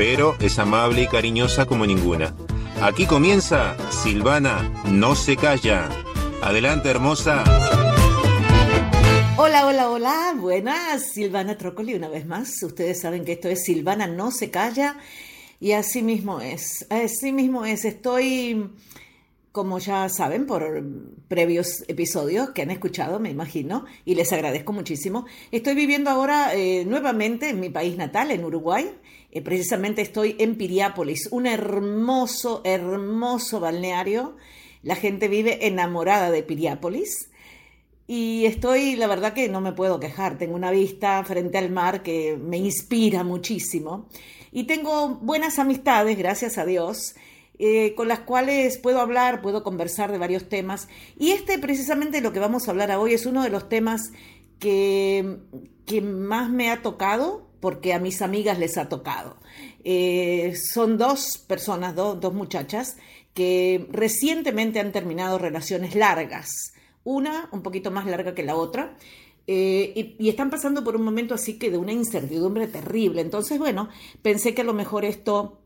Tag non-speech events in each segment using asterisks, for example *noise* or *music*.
pero es amable y cariñosa como ninguna. Aquí comienza Silvana no se calla. Adelante, hermosa. Hola, hola, hola. Buenas, Silvana Trócoli una vez más. Ustedes saben que esto es Silvana no se calla y así mismo es. Así mismo es. Estoy como ya saben por previos episodios que han escuchado, me imagino, y les agradezco muchísimo, estoy viviendo ahora eh, nuevamente en mi país natal, en Uruguay. Eh, precisamente estoy en Piriápolis, un hermoso, hermoso balneario. La gente vive enamorada de Piriápolis. Y estoy, la verdad que no me puedo quejar. Tengo una vista frente al mar que me inspira muchísimo. Y tengo buenas amistades, gracias a Dios. Eh, con las cuales puedo hablar, puedo conversar de varios temas. Y este precisamente lo que vamos a hablar hoy es uno de los temas que, que más me ha tocado porque a mis amigas les ha tocado. Eh, son dos personas, dos muchachas, que recientemente han terminado relaciones largas, una un poquito más larga que la otra. Eh, y, y, están pasando por un momento así que de una incertidumbre terrible. Entonces, bueno, pensé que a lo mejor esto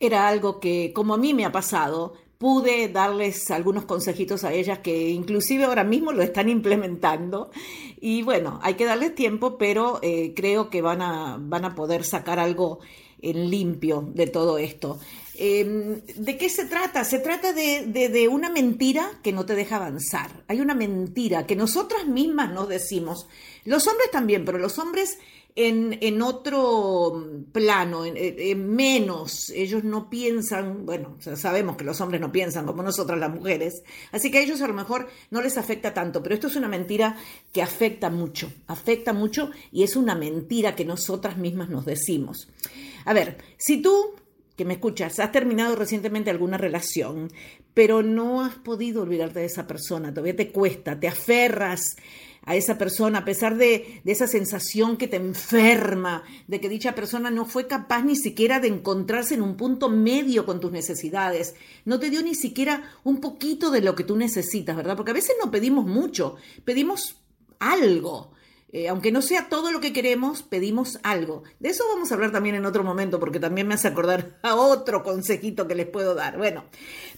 era algo que, como a mí me ha pasado, pude darles algunos consejitos a ellas que inclusive ahora mismo lo están implementando. Y bueno, hay que darles tiempo, pero eh, creo que van a, van a poder sacar algo en limpio de todo esto. Em, ¿De qué se trata? Se trata de, de, una mentira que no te deja avanzar. Hay una mentira que nosotras mismas nos decimos. Los hombres también, pero los hombres en, otro plano, en, menos. Ellos no piensan, bueno, sabemos que los hombres no piensan como nosotras las mujeres, así que a ellos a lo mejor no les afecta tanto, pero esto es una mentira que afecta mucho, afecta mucho y es una mentira que nosotras mismas nos decimos. A ver, si tú que me escuchas, has terminado recientemente alguna relación, pero no has podido olvidarte de esa persona, todavía te cuesta, te aferras a esa persona, a pesar de, esa sensación que te enferma, de que dicha persona no fue capaz ni siquiera de encontrarse en un punto medio con tus necesidades, no te dio ni siquiera un poquito de lo que tú necesitas, ¿verdad? Porque a veces no pedimos mucho, pedimos algo. Eh, aunque no sea todo lo que queremos, pedimos algo. De eso vamos a hablar también en otro momento, porque también me hace acordar *laughs* a otro consejito que les puedo dar. Bueno,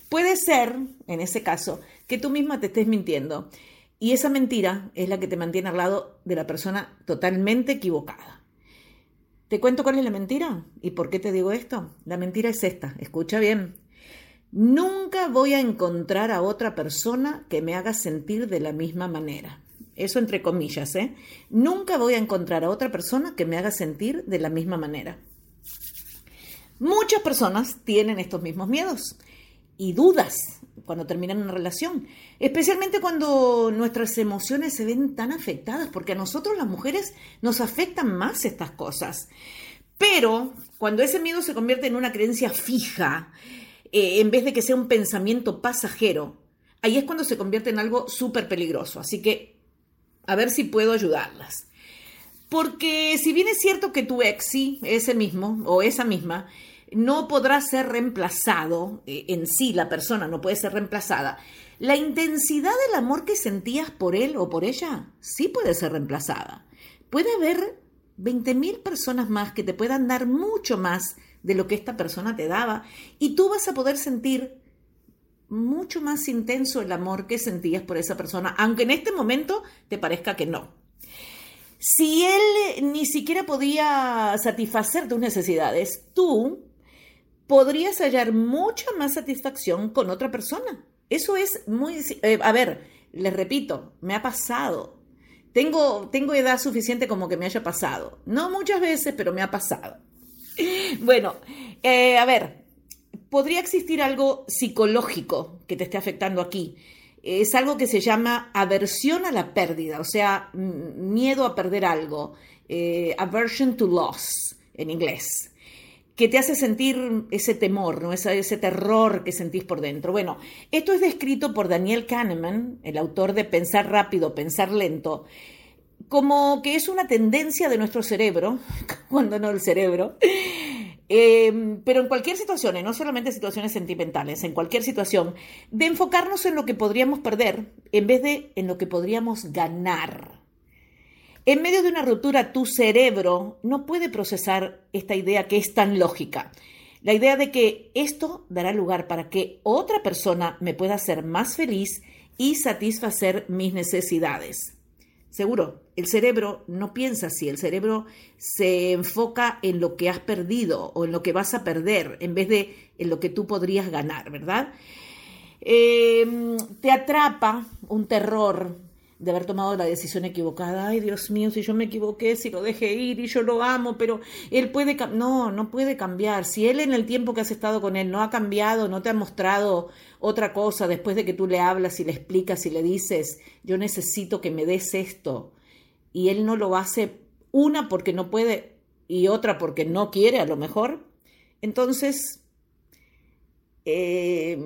puede ser, en ese caso, que tú misma te estés mintiendo y esa mentira es la que te mantiene al lado de la persona totalmente equivocada. ¿Te cuento cuál es la mentira? ¿Y por qué te digo esto? La mentira es esta, escucha bien. Nunca voy a encontrar a otra persona que me haga sentir de la misma manera. Eso entre comillas, ¿eh? Nunca voy a encontrar a otra persona que me haga sentir de la misma manera. Muchas personas tienen estos mismos miedos y dudas cuando terminan una relación, especialmente cuando nuestras emociones se ven tan afectadas, porque a nosotros las mujeres nos afectan más estas cosas. Pero cuando ese miedo se convierte en una creencia fija, eh, en vez de que sea un pensamiento pasajero, ahí es cuando se convierte en algo súper peligroso. Así que, a ver si puedo ayudarlas. Porque si bien es cierto que tu ex, ese mismo o esa misma, no podrá ser reemplazado, eh, en sí la persona no puede ser reemplazada, la intensidad del amor que sentías por él o por ella sí puede ser reemplazada. Puede haber 20.000 personas más que te puedan dar mucho más de lo que esta persona te daba y tú vas a poder sentir mucho más intenso el amor que sentías por esa persona, aunque en este momento te parezca que no. Si él ni siquiera podía satisfacer tus necesidades, tú podrías hallar mucha más satisfacción con otra persona. Eso es muy... Eh, a ver, les repito, me ha pasado. Tengo, tengo edad suficiente como que me haya pasado. No muchas veces, pero me ha pasado. *laughs* Bueno, eh, a ver, podría existir algo psicológico que te esté afectando aquí. Es algo que se llama aversión a la pérdida, o sea, miedo a perder algo. Eh, aversion to loss en inglés. que te hace sentir ese temor, ¿no? ese, ese terror que sentís por dentro. Bueno, esto es descrito por Daniel Kahneman, el autor de Pensar rápido, pensar lento, como que es una tendencia de nuestro cerebro, *laughs* cuando no el cerebro, eh, pero en cualquier situación, no solamente situaciones sentimentales, en cualquier situación, de enfocarnos en lo que podríamos perder en vez de en lo que podríamos ganar. En medio de una ruptura, tu cerebro no puede procesar esta idea que es tan lógica. La idea de que esto dará lugar para que otra persona me pueda hacer más feliz y satisfacer mis necesidades. Seguro, el cerebro no piensa así, el cerebro se enfoca en lo que has perdido o en lo que vas a perder en vez de en lo que tú podrías ganar, ¿verdad? Eh, te atrapa un terror de haber tomado la decisión equivocada. Ay, Dios mío, si yo me equivoqué, si lo dejé ir y yo lo amo, pero él puede no, no puede cambiar. Si él en el tiempo que has estado con él no ha cambiado, no te ha mostrado otra cosa después de que tú le hablas y le explicas y le dices, yo necesito que me des esto, y él no lo hace una porque no puede y otra porque no quiere a lo mejor, entonces eh,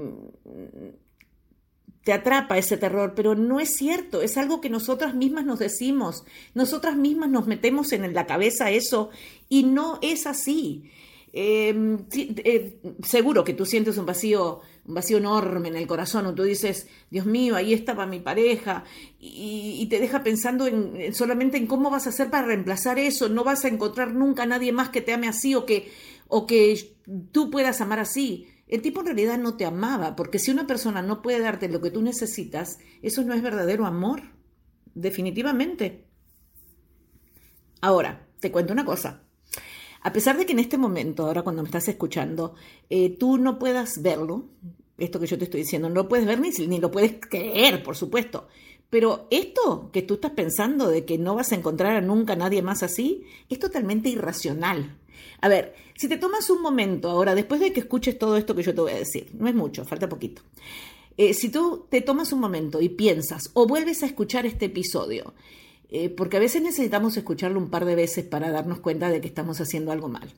te atrapa ese terror, pero no es cierto, es algo que nosotras mismas nos decimos, nosotras mismas nos metemos en la cabeza eso y no es así. Em, eh, seguro que tú sientes un vacío, un vacío enorme en el corazón, o tú dices, Dios mío, ahí estaba mi pareja, y, te deja pensando en, solamente en cómo vas a hacer para reemplazar eso, no vas a encontrar nunca a nadie más que te ame así o que, o que tú puedas amar así. El tipo en realidad no te amaba, porque si una persona no puede darte lo que tú necesitas, eso no es verdadero amor, definitivamente. Ahora, te cuento una cosa. A pesar de que en este momento, ahora cuando me estás escuchando, eh, tú no puedas verlo, esto que yo te estoy diciendo, no lo puedes ver ni, ni lo puedes creer, por supuesto, pero esto que tú estás pensando de que no vas a encontrar a nunca nadie más así, es totalmente irracional. A ver, si te tomas un momento ahora, después de que escuches todo esto que yo te voy a decir, no es mucho, falta poquito. Eh, si tú te tomas un momento y piensas o vuelves a escuchar este episodio, eh, porque a veces necesitamos escucharlo un par de veces para darnos cuenta de que estamos haciendo algo mal.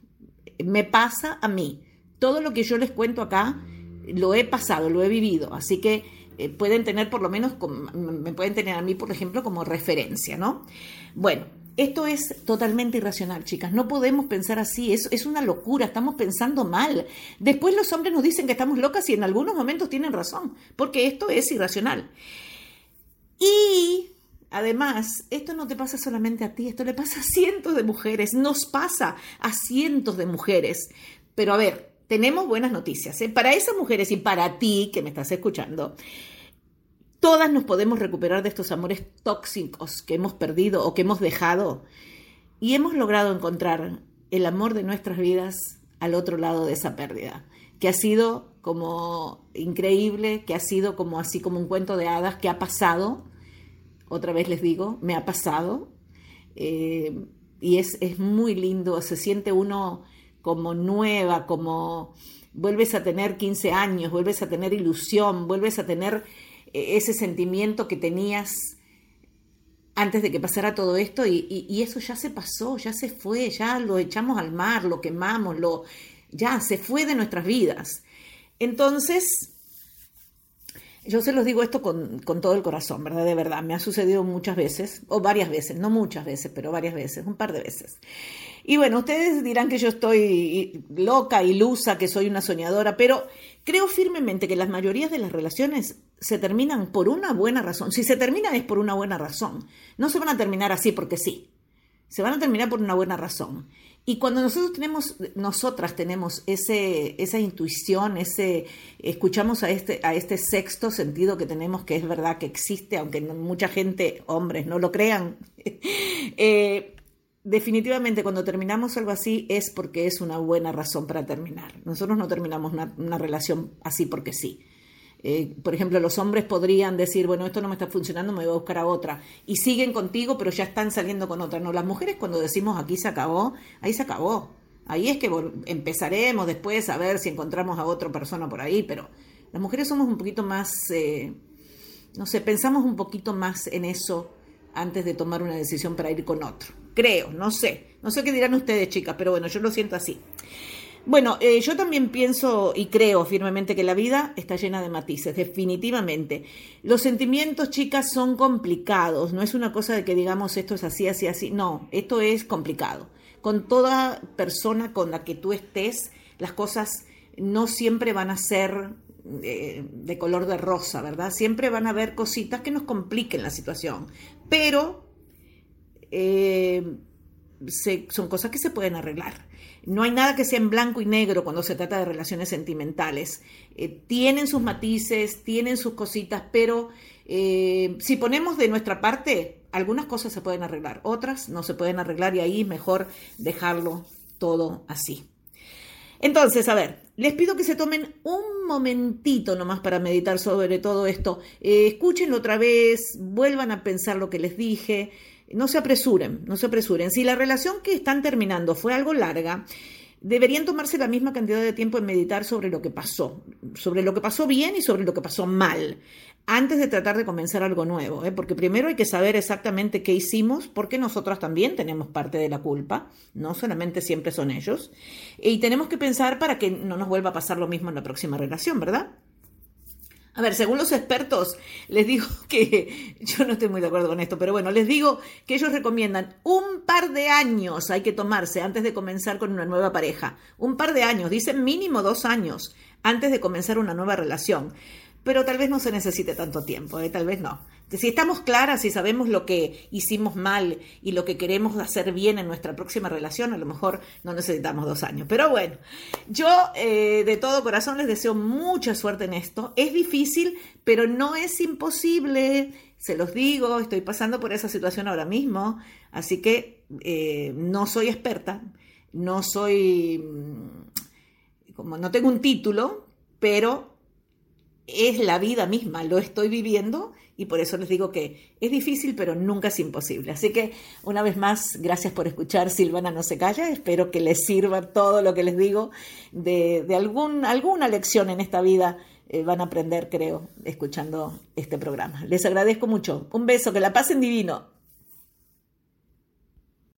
Me pasa a mí. Todo lo que yo les cuento acá lo he pasado, lo he vivido, así que pueden tener por lo menos, me pueden tener a mí, por ejemplo, como referencia, ¿no? Bueno, esto es totalmente irracional, chicas. No podemos pensar así. Es, es una locura. Estamos pensando mal. Después los hombres nos dicen que estamos locas y en algunos momentos tienen razón, porque esto es irracional. Y además, esto no te pasa solamente a ti, esto le pasa a cientos de mujeres. Nos pasa a cientos de mujeres. Pero a ver, tenemos buenas noticias. ¿eh? Para esas mujeres y para ti que me estás escuchando, Todas nos podemos recuperar de estos amores tóxicos que hemos perdido o que hemos dejado y hemos logrado encontrar el amor de nuestras vidas al otro lado de esa pérdida, que ha sido como increíble, que ha sido como así como un cuento de hadas que ha pasado, otra vez les digo, me ha pasado, eh, y es, es muy lindo, se siente uno como nueva, como vuelves a tener 15 años, vuelves a tener ilusión, vuelves a tener ese sentimiento que tenías antes de que pasara todo esto y, eso ya se pasó, ya se fue, ya lo echamos al mar, lo quemamos, lo, ya se fue de nuestras vidas. Entonces, yo se los digo esto con, con, todo el corazón, ¿verdad? De verdad, me ha sucedido muchas veces, o varias veces, no muchas veces, pero varias veces, un par de veces. Y bueno, ustedes dirán que yo estoy loca, ilusa, que soy una soñadora, pero creo firmemente que las mayorías de las relaciones se terminan por una buena razón. Si se terminan es por una buena razón. No se van a terminar así porque sí. Se van a terminar por una buena razón. Y cuando nosotros tenemos, nosotras tenemos ese, esa intuición, ese, escuchamos a este, a este sexto sentido que tenemos, que es verdad que existe, aunque mucha gente, hombres, no lo crean, *laughs* eh, definitivamente cuando terminamos algo así es porque es una buena razón para terminar. Nosotros no terminamos una, relación así porque sí. Eh, por ejemplo, los hombres podrían decir, bueno, esto no me está funcionando, me voy a buscar a otra. Y siguen contigo, pero ya están saliendo con otra. No, las mujeres cuando decimos aquí se acabó, ahí se acabó. Ahí es que empezaremos después a ver si encontramos a otra persona por ahí, pero las mujeres somos un poquito más, eh, no sé, pensamos un poquito más en eso antes de tomar una decisión para ir con otro. Creo, no sé. No sé qué dirán ustedes, chicas, pero bueno, yo lo siento así. Bueno, eh, yo también pienso y creo firmemente que la vida está llena de matices, definitivamente. Los sentimientos, chicas, son complicados. No es una cosa de que digamos esto es así, así, así. No, esto es complicado. Con toda persona con la que tú estés, las cosas no siempre van a ser eh, de color de rosa, ¿verdad? Siempre van a haber cositas que nos compliquen la situación. Pero eh, son cosas que se pueden arreglar. No hay nada que sea en blanco y negro cuando se trata de relaciones sentimentales. Eh, tienen sus matices, tienen sus cositas, pero eh, si ponemos de nuestra parte, algunas cosas se pueden arreglar, otras no se pueden arreglar y ahí es mejor dejarlo todo así. Entonces, a ver, les pido que se tomen un momentito nomás para meditar sobre todo esto. Eh, escúchenlo otra vez, vuelvan a pensar lo que les dije no se apresuren, no se apresuren. Si la relación que están terminando fue algo larga, deberían tomarse la misma cantidad de tiempo en meditar sobre lo que pasó, sobre lo que pasó bien y sobre lo que pasó mal, antes de tratar de comenzar algo nuevo, ¿eh? porque primero hay que saber exactamente qué hicimos, porque nosotros también tenemos parte de la culpa, no solamente siempre son ellos, y tenemos que pensar para que no nos vuelva a pasar lo mismo en la próxima relación, ¿verdad? A ver, según los expertos, les digo *laughs* que yo no estoy muy de acuerdo con esto, pero bueno, les digo que ellos recomiendan un par de años hay que tomarse antes de comenzar con una nueva pareja. Un par de años, dicen mínimo dos años antes de comenzar una nueva relación pero tal vez no se necesite tanto tiempo, ¿eh? tal vez no. Si estamos claras y sabemos lo que hicimos mal y lo que queremos hacer bien en nuestra próxima relación, a lo mejor no necesitamos dos años. Pero bueno, yo eh, de todo corazón les deseo mucha suerte en esto. Es difícil, pero no es imposible. Se los digo, estoy pasando por esa situación ahora mismo, así que eh, no soy experta, no soy, mm, como no tengo un título, pero es la vida misma, lo estoy viviendo y por eso les digo que es difícil, pero nunca es imposible. Así que una vez más, gracias por escuchar Silvana No se calla, espero que les sirva todo lo que les digo de, algún, alguna lección en esta vida. Eh, van a aprender, creo, escuchando este programa. Les agradezco mucho. Un beso, que la pasen divino.